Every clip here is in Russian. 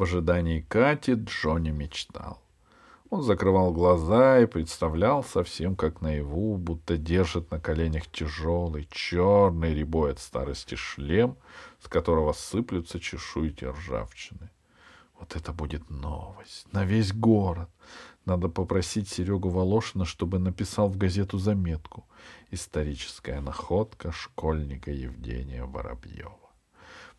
В ожидании Кати Джонни мечтал. Он закрывал глаза и представлял совсем как наяву, будто держит на коленях тяжелый, черный рябой от старости шлем, с которого сыплются чешуйки ржавчины. Вот это будет новость на весь город. Надо попросить Серегу Волошина, чтобы написал в газету заметку. Историческая находка школьника Евгения Воробьева.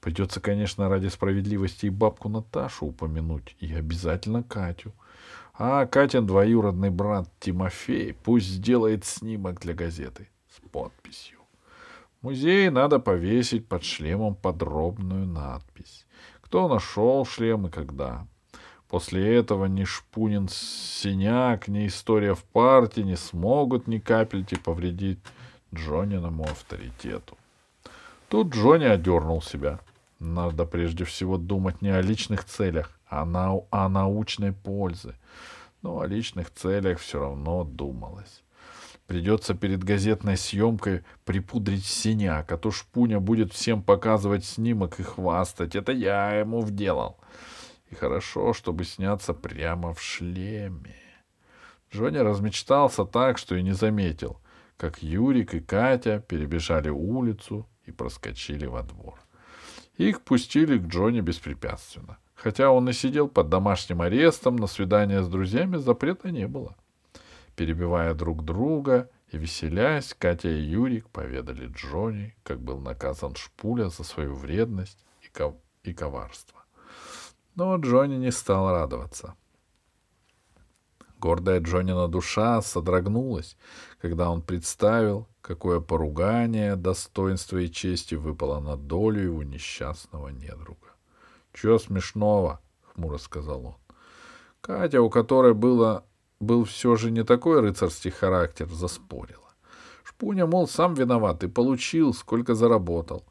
Придется, конечно, ради справедливости и бабку Наташу упомянуть, и обязательно Катю. А Катин двоюродный брат Тимофей пусть сделает снимок для газеты с подписью. В музее надо повесить под шлемом подробную надпись. Кто нашел шлем и когда. После этого ни Шпунин синяк, ни история в партии не смогут ни капельки повредить Джониному авторитету. Тут Джонни одернул себя. Надо прежде всего думать не о личных целях, а на, о научной пользе. Но о личных целях все равно думалось. Придется перед газетной съемкой припудрить синяк, а то Шпуня будет всем показывать снимок и хвастать. Это я ему вделал. И хорошо, чтобы сняться прямо в шлеме. Джонни размечтался так, что и не заметил, как Юрик и Катя перебежали улицу и проскочили во двор. Их пустили к Джонни беспрепятственно. Хотя он и сидел под домашним арестом, на свидание с друзьями запрета не было. Перебивая друг друга и веселясь, Катя и Юрик поведали Джонни, как был наказан Шпуля за свою вредность и, ков... и коварство. Но Джонни не стал радоваться. Гордая Джоннина душа содрогнулась, когда он представил, какое поругание, достоинства и чести выпало на долю его несчастного недруга. — Чего смешного? — хмуро сказал он. Катя, у которой было, был все же не такой рыцарский характер, заспорила. Шпуня, мол, сам виноват и получил, сколько заработал.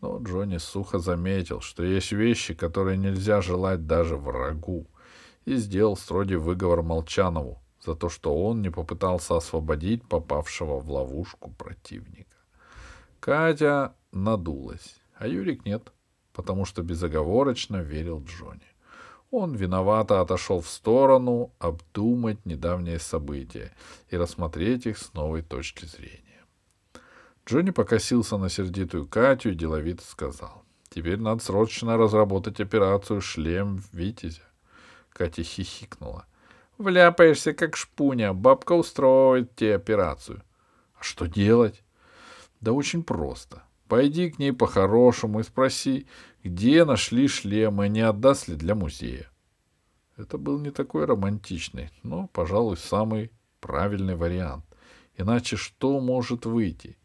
Но Джонни сухо заметил, что есть вещи, которые нельзя желать даже врагу, и сделал строгий выговор Молчанову за то, что он не попытался освободить попавшего в ловушку противника. Катя надулась, а Юрик нет потому что безоговорочно верил Джонни. Он виновато отошел в сторону обдумать недавние события и рассмотреть их с новой точки зрения. Джонни покосился на сердитую Катю и деловито сказал. «Теперь надо срочно разработать операцию «Шлем Витязя». Катя хихикнула. «Вляпаешься, как шпуня. Бабка устроит тебе операцию». «А что делать?» «Да очень просто. Пойди к ней по-хорошему и спроси, где нашли шлемы, не отдаст ли для музея. Это был не такой романтичный, но, пожалуй, самый правильный вариант. Иначе что может выйти?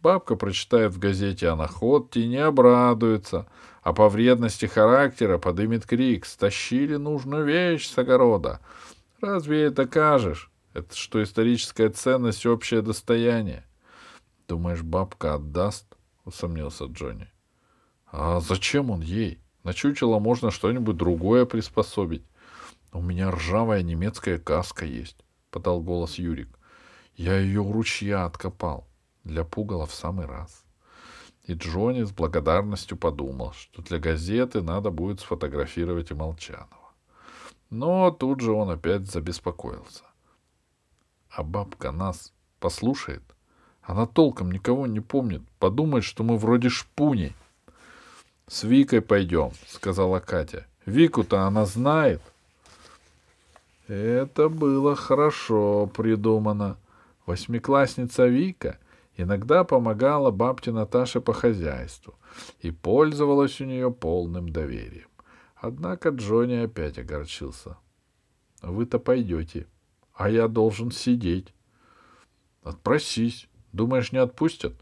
Бабка прочитает в газете о находке и не обрадуется, а по вредности характера подымет крик «Стащили нужную вещь с огорода!» Разве это кажешь? Это что историческая ценность — общее достояние. Думаешь, бабка отдаст? усомнился Джонни. А зачем он ей? На чучело можно что-нибудь другое приспособить. У меня ржавая немецкая каска есть, подал голос Юрик. Я ее у ручья откопал. Для пугала в самый раз. И Джонни с благодарностью подумал, что для газеты надо будет сфотографировать и Молчанова. Но тут же он опять забеспокоился. А бабка нас послушает? Она толком никого не помнит. Подумает, что мы вроде шпуни. — С Викой пойдем, — сказала Катя. — Вику-то она знает. Это было хорошо придумано. Восьмиклассница Вика иногда помогала бабке Наташе по хозяйству и пользовалась у нее полным доверием. Однако Джонни опять огорчился. — Вы-то пойдете, а я должен сидеть. — Отпросись. Думаешь, не отпустят?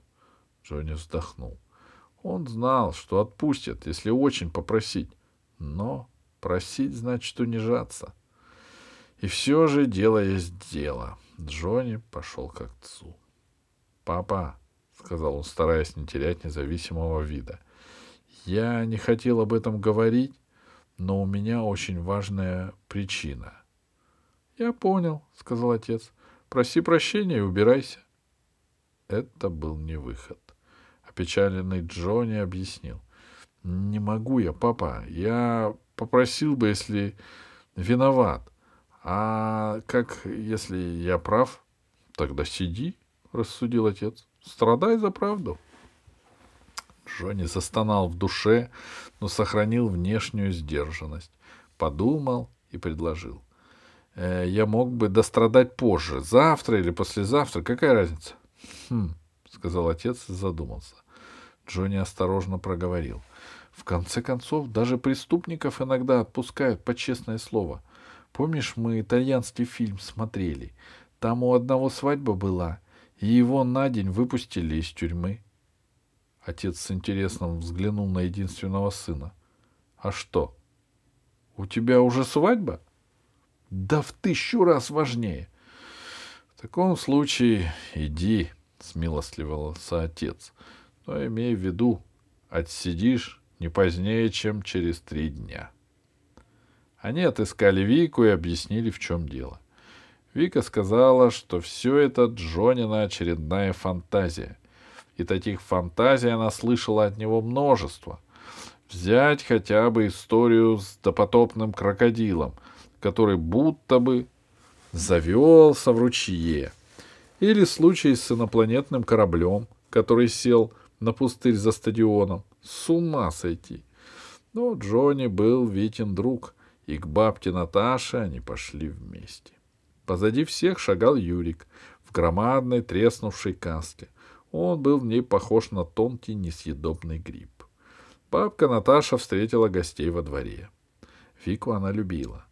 Джонни вздохнул. Он знал, что отпустят, если очень попросить. Но просить значит унижаться. И все же дело есть дело. Джонни пошел к отцу. «Папа», — сказал он, стараясь не терять независимого вида, — «я не хотел об этом говорить, но у меня очень важная причина». «Я понял», — сказал отец. «Проси прощения и убирайся». Это был не выход. Опечаленный Джонни объяснил. «Не могу я, папа. Я попросил бы, если виноват. А как, если я прав? Тогда сиди, рассудил отец. Страдай за правду. Джонни застонал в душе, но сохранил внешнюю сдержанность. Подумал и предложил. Э, я мог бы дострадать позже, завтра или послезавтра, какая разница? Хм, сказал отец и задумался. Джонни осторожно проговорил. В конце концов, даже преступников иногда отпускают по честное слово. Помнишь, мы итальянский фильм смотрели? Там у одного свадьба была, и его на день выпустили из тюрьмы. Отец с интересом взглянул на единственного сына. А что? У тебя уже свадьба? Да в тысячу раз важнее. В таком случае иди, смилостливился отец. Но имей в виду, отсидишь не позднее, чем через три дня. Они отыскали Вику и объяснили, в чем дело. Вика сказала, что все это Джонина очередная фантазия. И таких фантазий она слышала от него множество. Взять хотя бы историю с допотопным крокодилом, который будто бы завелся в ручье. Или случай с инопланетным кораблем, который сел на пустырь за стадионом. С ума сойти. Но Джонни был Витин друг, и к бабке Наташе они пошли вместе. Позади всех шагал Юрик в громадной треснувшей каске. Он был в ней похож на тонкий несъедобный гриб. Бабка Наташа встретила гостей во дворе. Вику она любила,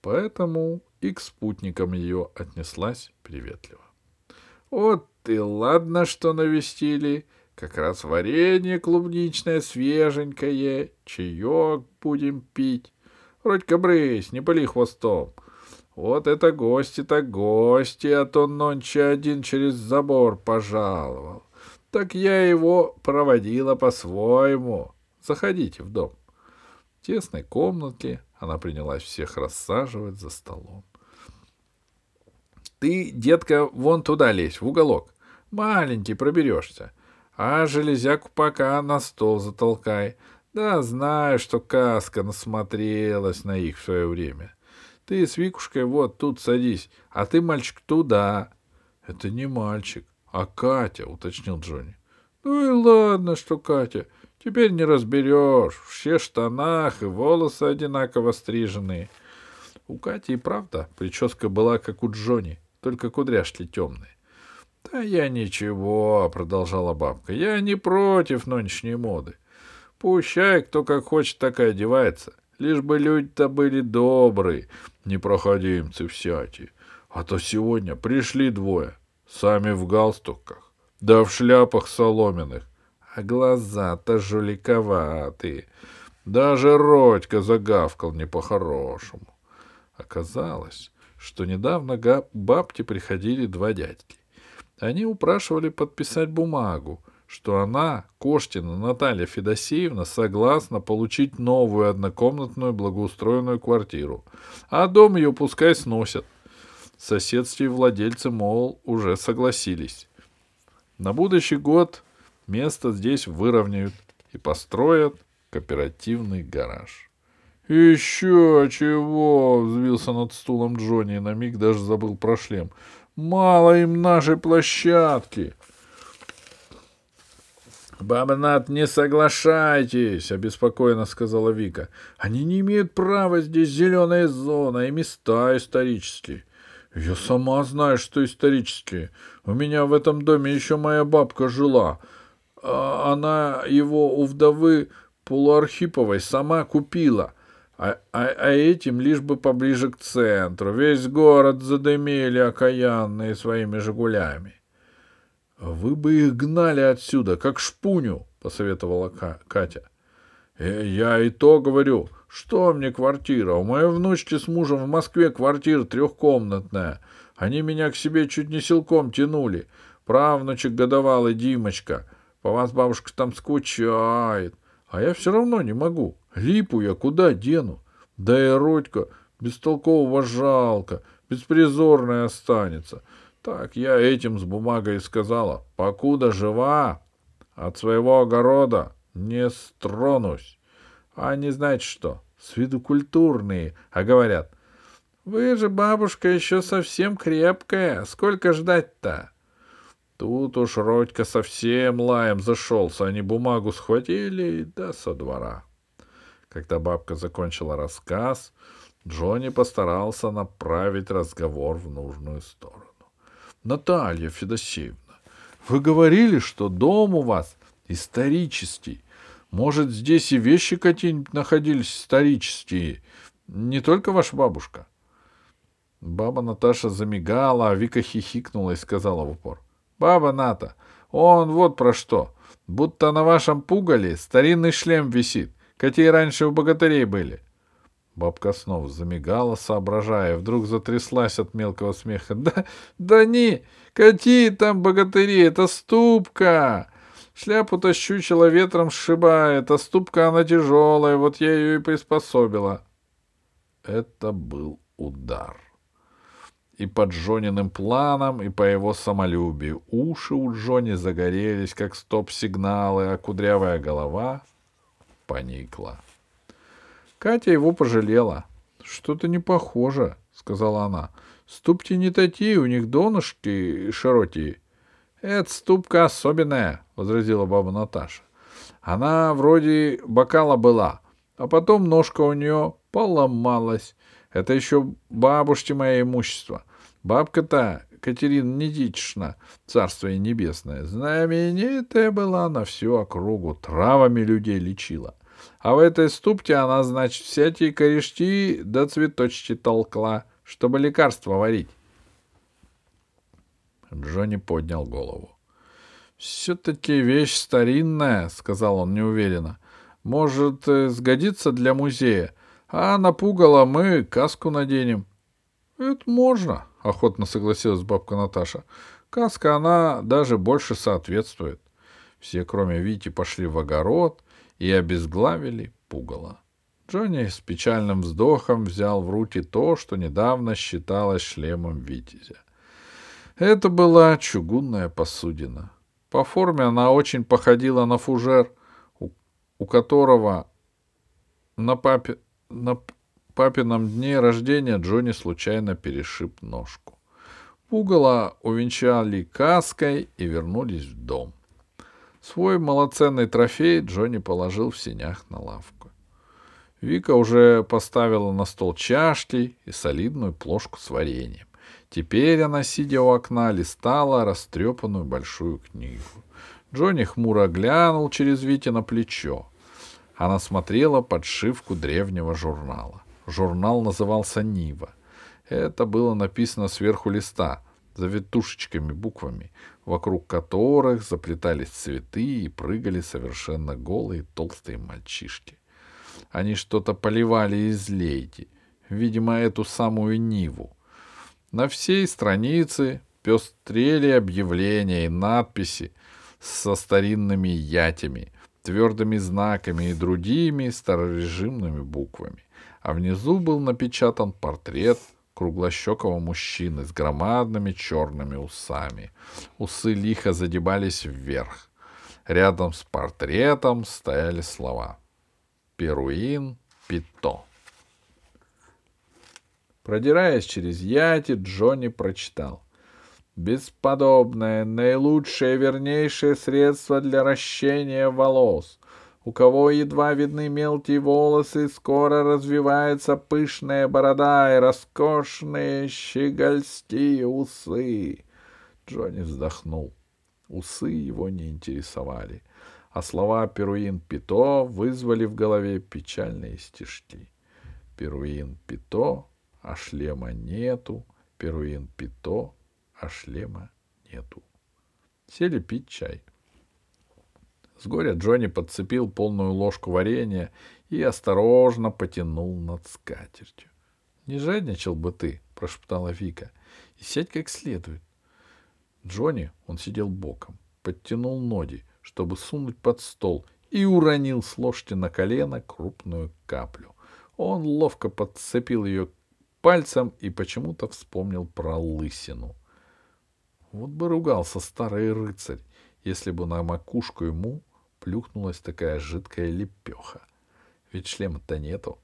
поэтому и к спутникам ее отнеслась приветливо. — Вот и ладно, что навестили. Как раз варенье клубничное свеженькое, чаек будем пить. Родька, брысь, не пыли хвостом. Вот это гости так гости, а то нонче один через забор пожаловал. Так я его проводила по-своему. Заходите в дом. В тесной комнатке она принялась всех рассаживать за столом. Ты, детка, вон туда лезь, в уголок. Маленький, проберешься. А железяку пока на стол затолкай. Да, знаю, что каска насмотрелась на их в свое время. Ты с Викушкой вот тут садись, а ты, мальчик, туда. — Это не мальчик, а Катя, — уточнил Джонни. — Ну и ладно, что Катя. Теперь не разберешь. Все штанах и волосы одинаково стриженные. У Кати и правда прическа была, как у Джонни, только кудряшки темные. — Да я ничего, — продолжала бабка, — я не против нынешней моды. Пущай, кто как хочет, так и одевается. Лишь бы люди-то были добрые, непроходимцы всякие. А то сегодня пришли двое, сами в галстуках, да в шляпах соломенных, а глаза-то жуликоватые. Даже Родька загавкал не по-хорошему. Оказалось, что недавно бабке приходили два дядьки. Они упрашивали подписать бумагу, что она, Коштина Наталья Федосеевна, согласна получить новую однокомнатную благоустроенную квартиру, а дом ее пускай сносят. Соседские владельцы, мол, уже согласились. На будущий год место здесь выровняют и построят кооперативный гараж. «Еще чего!» — взвился над стулом Джонни и на миг даже забыл про шлем. «Мало им нашей площадки!» «Бабнат, не соглашайтесь!» — обеспокоенно сказала Вика. «Они не имеют права, здесь зеленая зона и места исторические». «Я сама знаю, что исторические. У меня в этом доме еще моя бабка жила. А она его у вдовы Полуархиповой сама купила. А, а, а этим лишь бы поближе к центру. Весь город задымели окаянные своими «Жигулями». Вы бы их гнали отсюда, как шпуню, посоветовала Катя. Э, я и то говорю, что мне квартира? У моей внучки с мужем в Москве квартира трехкомнатная. Они меня к себе чуть не силком тянули. Правнучек годовалый Димочка. По вас бабушка там скучает. А я все равно не могу. Липу я куда дену? Да и Родька бестолкового жалко, беспризорная останется. Так я этим с бумагой сказала. Покуда жива, от своего огорода не стронусь. А не знаете что? с виду культурные, а говорят, «Вы же, бабушка, еще совсем крепкая, сколько ждать-то?» Тут уж Родька совсем лаем зашелся, они бумагу схватили, да со двора. Когда бабка закончила рассказ, Джонни постарался направить разговор в нужную сторону. Наталья Федосеевна, вы говорили, что дом у вас исторический. Может, здесь и вещи какие-нибудь находились исторические, не только ваша бабушка? Баба Наташа замигала, а Вика хихикнула и сказала в упор. Баба Ната, он вот про что. Будто на вашем пугале старинный шлем висит, какие раньше у богатырей были. — Бабка снова замигала, соображая, вдруг затряслась от мелкого смеха. «Да, да не, какие там богатыри, это ступка! Шляпу-то щучила ветром сшибает, а ступка она тяжелая, вот я ее и приспособила». Это был удар. И по Джониным планам, и по его самолюбию. Уши у Джони загорелись, как стоп-сигналы, а кудрявая голова поникла. Катя его пожалела. Что-то не похоже, сказала она. Ступки не такие, у них донышки широкие. Это ступка особенная, возразила баба Наташа. Она вроде бокала была, а потом ножка у нее поломалась. Это еще бабушки мое имущество. Бабка-то Катерина Недична, царство ей небесное, знаменитая была на всю округу, травами людей лечила. А в этой ступке она, значит, всякие корешки да цветочки толкла, чтобы лекарства варить. Джонни поднял голову. «Все-таки вещь старинная», — сказал он неуверенно. «Может, э, сгодится для музея. А напугало мы каску наденем». «Это можно», — охотно согласилась бабка Наташа. «Каска, она даже больше соответствует». Все, кроме Вити, пошли в огород, и обезглавили пугало. Джонни с печальным вздохом взял в руки то, что недавно считалось шлемом Витязя. Это была чугунная посудина. По форме она очень походила на фужер, у, у которого на, папе, на папином дне рождения Джонни случайно перешиб ножку. Пугало увенчали каской и вернулись в дом. Свой малоценный трофей Джонни положил в сенях на лавку. Вика уже поставила на стол чашки и солидную плошку с вареньем. Теперь она, сидя у окна, листала растрепанную большую книгу. Джонни хмуро глянул через Вити на плечо. Она смотрела подшивку древнего журнала. Журнал назывался «Нива». Это было написано сверху листа, завитушечками буквами вокруг которых заплетались цветы и прыгали совершенно голые толстые мальчишки. Они что-то поливали из лейки, видимо, эту самую Ниву. На всей странице пестрели объявления и надписи со старинными ятями, твердыми знаками и другими старорежимными буквами. А внизу был напечатан портрет круглощекого мужчины с громадными черными усами. Усы лихо задебались вверх. Рядом с портретом стояли слова «Перуин Пито». Продираясь через яти, Джонни прочитал «Бесподобное, наилучшее, вернейшее средство для ращения волос — у кого едва видны мелкие волосы, скоро развивается пышная борода и роскошные щегольские усы. Джонни вздохнул. Усы его не интересовали, а слова «Перуин Пито» вызвали в голове печальные стишки. «Перуин Пито, а шлема нету, Перуин Пито, а шлема нету». Сели пить чай. С горя Джонни подцепил полную ложку варенья и осторожно потянул над скатертью. — Не жадничал бы ты, — прошептала Вика, — и сядь как следует. Джонни, он сидел боком, подтянул ноги, чтобы сунуть под стол, и уронил с ложки на колено крупную каплю. Он ловко подцепил ее пальцем и почему-то вспомнил про лысину. Вот бы ругался старый рыцарь, если бы на макушку ему плюхнулась такая жидкая лепеха. Ведь шлема-то нету.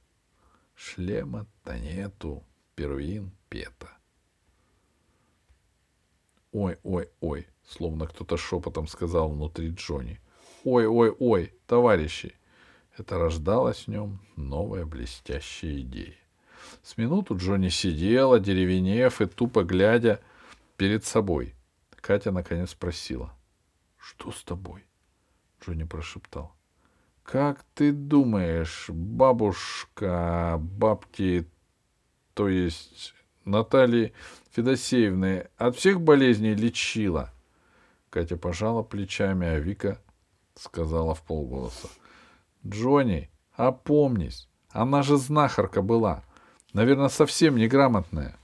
Шлема-то нету, Перуин Пета. Ой, ой, ой, словно кто-то шепотом сказал внутри Джонни. Ой, ой, ой, товарищи! Это рождалась в нем новая блестящая идея. С минуту Джонни сидела, деревенев и тупо глядя перед собой. Катя наконец спросила. — Что с тобой? Джонни прошептал. — Как ты думаешь, бабушка бабки, то есть Натальи Федосеевны, от всех болезней лечила? Катя пожала плечами, а Вика сказала в полголоса. — Джонни, опомнись, она же знахарка была. Наверное, совсем неграмотная.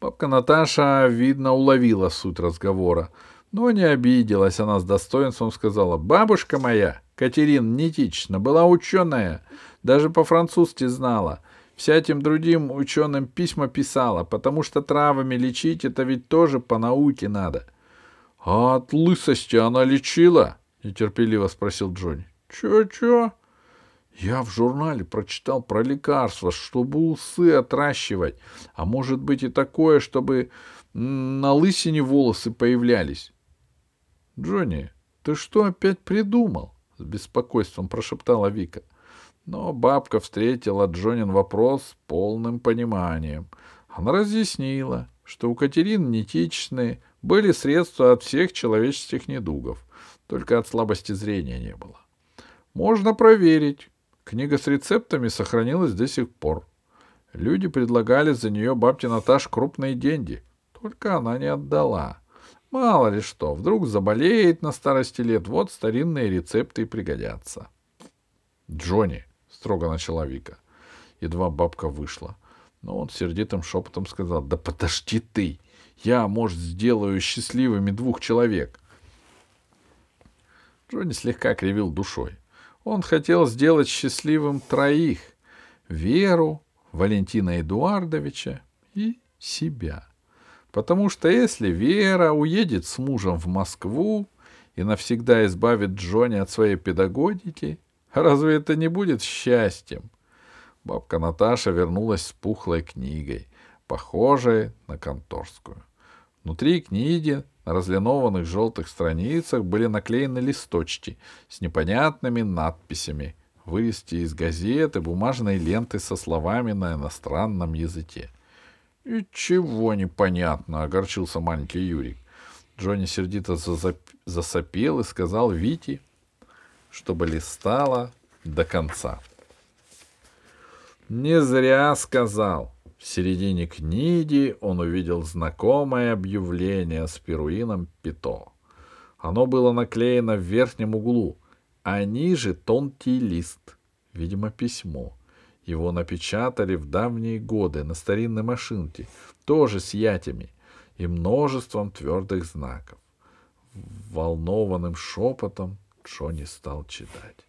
Бабка Наташа, видно, уловила суть разговора, но не обиделась. Она с достоинством сказала, «Бабушка моя, Катерина Нитична, была ученая, даже по-французски знала. Всяким другим ученым письма писала, потому что травами лечить это ведь тоже по науке надо». «А от лысости она лечила?» — нетерпеливо спросил Джонни. «Чё-чё?» Я в журнале прочитал про лекарства, чтобы усы отращивать, а может быть и такое, чтобы на лысине волосы появлялись. — Джонни, ты что опять придумал? — с беспокойством прошептала Вика. Но бабка встретила Джонин вопрос с полным пониманием. Она разъяснила, что у Катерины Нитичны были средства от всех человеческих недугов, только от слабости зрения не было. Можно проверить, Книга с рецептами сохранилась до сих пор. Люди предлагали за нее бабке Наташ крупные деньги, только она не отдала. Мало ли что, вдруг заболеет на старости лет, вот старинные рецепты и пригодятся. — Джонни, — строго начала Вика. Едва бабка вышла. Но он сердитым шепотом сказал, — Да подожди ты! Я, может, сделаю счастливыми двух человек. Джонни слегка кривил душой. Он хотел сделать счастливым троих — Веру, Валентина Эдуардовича и себя. Потому что если Вера уедет с мужем в Москву и навсегда избавит Джонни от своей педагогики, разве это не будет счастьем? Бабка Наташа вернулась с пухлой книгой, похожей на конторскую. Внутри книги на разлинованных желтых страницах были наклеены листочки с непонятными надписями, вырезки из газеты, бумажной ленты со словами на иностранном языке. — И чего непонятно, — огорчился маленький Юрик. Джонни сердито засопел и сказал Вите, чтобы листала до конца. — Не зря сказал, в середине книги он увидел знакомое объявление с перуином Пито. Оно было наклеено в верхнем углу, а ниже тонкий лист, видимо, письмо. Его напечатали в давние годы на старинной машинке, тоже с ятями и множеством твердых знаков. Волнованным шепотом Джонни стал читать.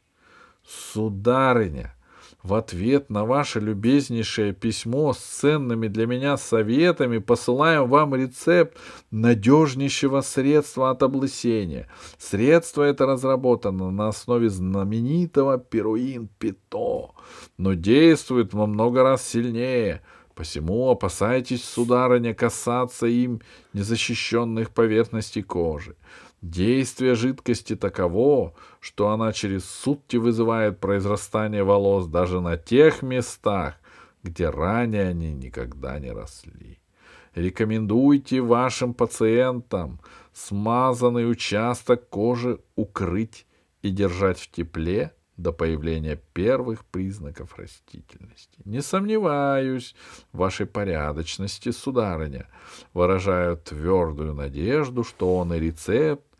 «Сударыня!» В ответ на ваше любезнейшее письмо с ценными для меня советами посылаем вам рецепт надежнейшего средства от облысения. Средство это разработано на основе знаменитого перуин-пито, но действует во много раз сильнее. Посему опасайтесь, сударыня, касаться им незащищенных поверхностей кожи. Действие жидкости таково, что она через сутки вызывает произрастание волос даже на тех местах, где ранее они никогда не росли. Рекомендуйте вашим пациентам смазанный участок кожи укрыть и держать в тепле до появления первых признаков растительности. Не сомневаюсь в вашей порядочности, сударыня. Выражаю твердую надежду, что он и рецепт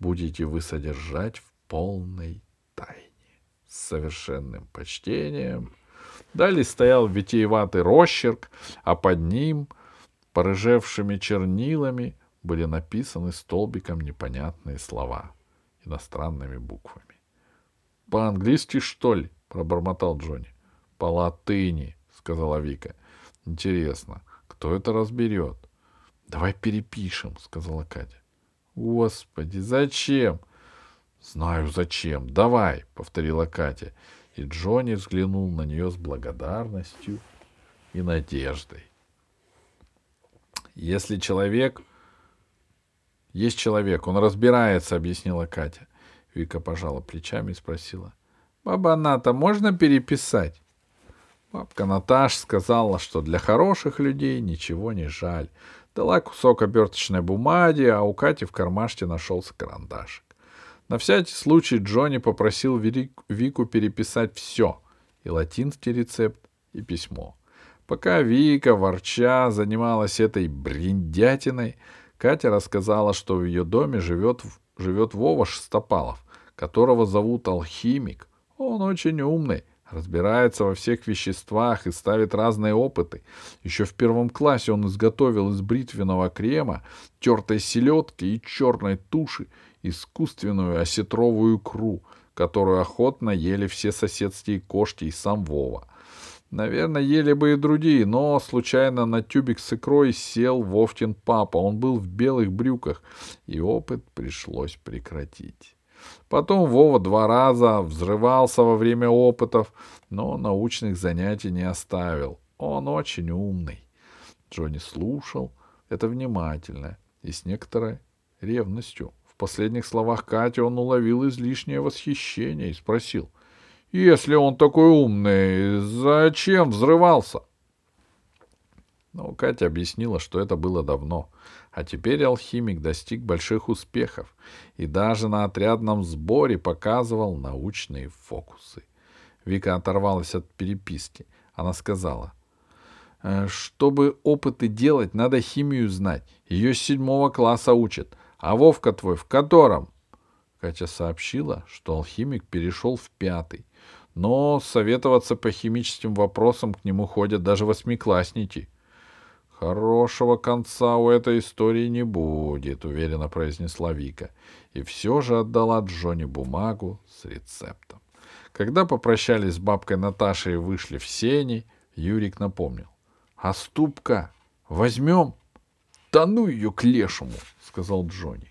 будете вы содержать в полной тайне. С совершенным почтением. Далее стоял витиеватый росчерк, а под ним, порыжевшими чернилами, были написаны столбиком непонятные слова иностранными буквами. — По-английски, что ли? — пробормотал Джонни. — По латыни, — сказала Вика. — Интересно, кто это разберет? — Давай перепишем, — сказала Катя. Господи, зачем? Знаю, зачем. Давай, повторила Катя. И Джонни взглянул на нее с благодарностью и надеждой. Если человек... Есть человек, он разбирается, объяснила Катя. Вика пожала плечами и спросила. Баба Ната, можно переписать? Бабка Наташ сказала, что для хороших людей ничего не жаль. Дала кусок оберточной бумаги, а у Кати в кармашке нашелся карандашик. На всякий случай Джонни попросил Вику переписать все — и латинский рецепт, и письмо. Пока Вика, ворча, занималась этой бриндятиной, Катя рассказала, что в ее доме живет, живет Вова Шестопалов, которого зовут Алхимик. Он очень умный, разбирается во всех веществах и ставит разные опыты. Еще в первом классе он изготовил из бритвенного крема, тертой селедки и черной туши искусственную осетровую икру, которую охотно ели все соседские кошки и сам Вова. Наверное, ели бы и другие, но случайно на тюбик с икрой сел Вовтин папа. Он был в белых брюках, и опыт пришлось прекратить. Потом Вова два раза взрывался во время опытов, но научных занятий не оставил. Он очень умный. Джонни слушал это внимательно и с некоторой ревностью. В последних словах Кати он уловил излишнее восхищение и спросил — если он такой умный, зачем взрывался? Но Катя объяснила, что это было давно, а теперь алхимик достиг больших успехов и даже на отрядном сборе показывал научные фокусы. Вика оторвалась от переписки. Она сказала, «Э, чтобы опыты делать, надо химию знать. Ее с седьмого класса учат. А Вовка твой в котором? Катя сообщила, что алхимик перешел в пятый но советоваться по химическим вопросам к нему ходят даже восьмиклассники. Хорошего конца у этой истории не будет, уверенно произнесла Вика, и все же отдала Джонни бумагу с рецептом. Когда попрощались с бабкой Наташей и вышли в сени, Юрик напомнил. — А ступка возьмем? — Да ну ее к лешему, — сказал Джонни.